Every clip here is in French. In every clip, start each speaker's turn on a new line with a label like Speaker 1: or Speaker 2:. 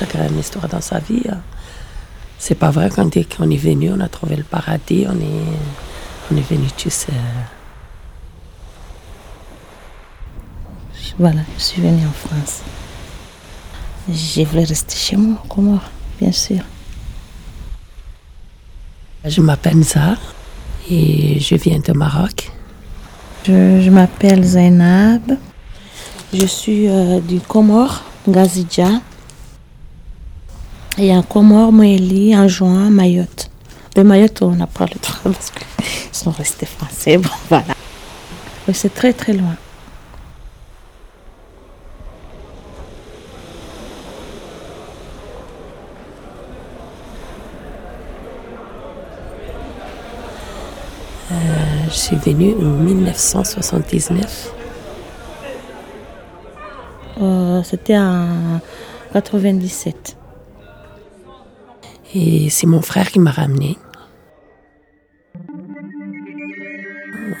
Speaker 1: chacun a une histoire dans sa vie. Hein. C'est pas vrai qu'on dit qu'on est venu, on a trouvé le paradis, on est, on est venu tous. Euh.
Speaker 2: Voilà, je suis venue en France. Je voulais rester chez moi, comment, bien sûr.
Speaker 1: Je m'appelle Zahar et je viens de Maroc.
Speaker 2: Je, m'appelle Zainab. Je suis euh, du Comore, Gazidja. Et un Comore, Moélie, en juin, Mayotte. De Mayotte, on n'a pas le droit parce qu'ils sont restés français. Bon, voilà. c'est très très loin.
Speaker 1: je suis venue en 1979.
Speaker 2: Euh, c'était en 97.
Speaker 1: Et c'est mon frère qui m'a ramené.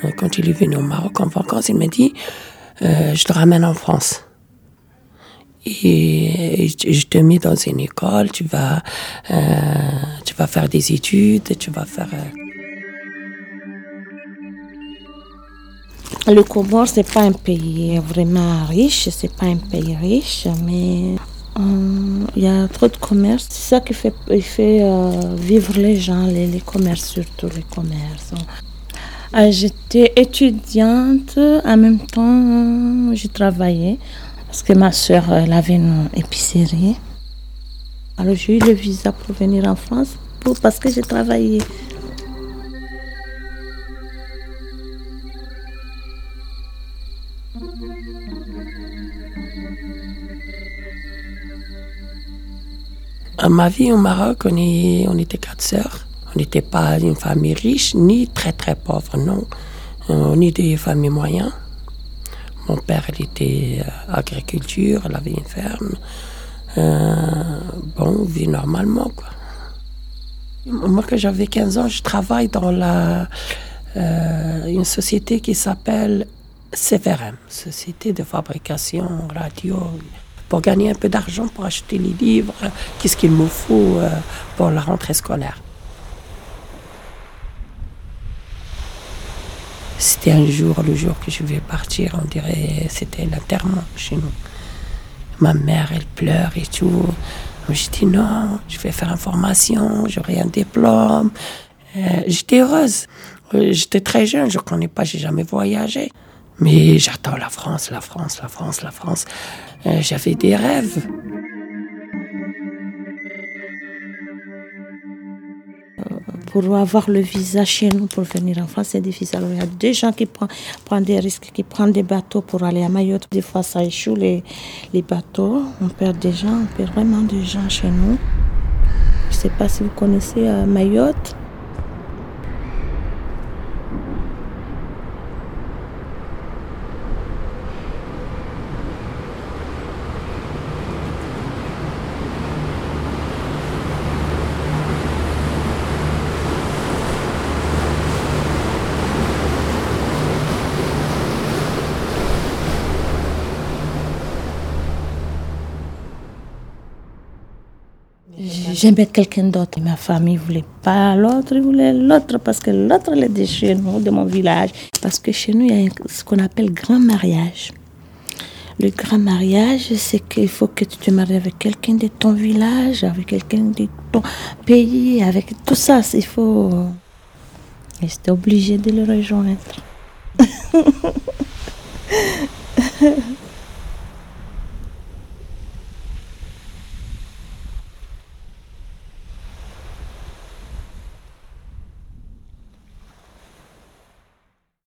Speaker 1: Euh, quand il est venu au Maroc en vacances, il m'a dit euh, Je te ramène en France. Et je te mets dans une école, tu vas, tu vas faire des études, tu vas faire
Speaker 2: Le Comore, c'est pas un pays vraiment riche, c'est pas un pays riche, mais euh, il y a trop de commerce. C'est ça qui fait, fait euh, vivre les gens, les, les, commerces, surtout les commerces. Euh, j'étais étudiante, en même temps, j'ai travaillé parce que ma soeur elle avait une épicerie. Alors j'ai eu le visa pour venir en France pour, parce que j'ai travaillé.
Speaker 1: Ma vie au Maroc, on, est, on était quatre sœurs. On n'était pas une famille riche, ni très très pauvre, non. On était des familles moyennes. Mon père, il était euh, agriculture, il avait une ferme. Euh, bon, on vit normalement, quoi. Moi, quand j'avais 15 ans, je travaille dans la, euh, une société qui s'appelle CVRM, Société de fabrication radio pour gagner un peu d'argent pour acheter les livres, qu'est-ce qu'il me faut euh, pour la rentrée scolaire. C'était un jour, le jour que je vais partir, on dirait c'était l'enterrement chez nous. Ma mère, elle pleure et tout. Je dis non, je vais faire une formation, j'aurai un diplôme. Euh, j'étais heureuse. Euh, j'étais très jeune, je ne connais pas, j'ai jamais voyagé. Mais j'attends la France, la France, la France, la France. Euh, j'avais des rêves.
Speaker 2: Pour avoir le visa chez nous pour venir en France, c'est difficile. il y a des gens qui prennent, des risques, qui prennent des bateaux pour aller à Mayotte. Des fois, ça échoue les, bateaux. On perd des gens, on perd vraiment des gens chez nous. Je ne sais pas si vous connaissez euh, Mayotte. J'aimais quelqu'un d'autre. Ma famille ne voulait pas l'autre, ils voulait l'autre parce que l'autre est chez nous, de mon village. Parce que chez nous, il y a ce qu'on appelle grand mariage. Le grand mariage, c'est qu'il faut que tu te maries avec quelqu'un de ton village, avec quelqu'un de ton pays, avec tout ça. Il faut. Et j'étais obligée de le rejoindre.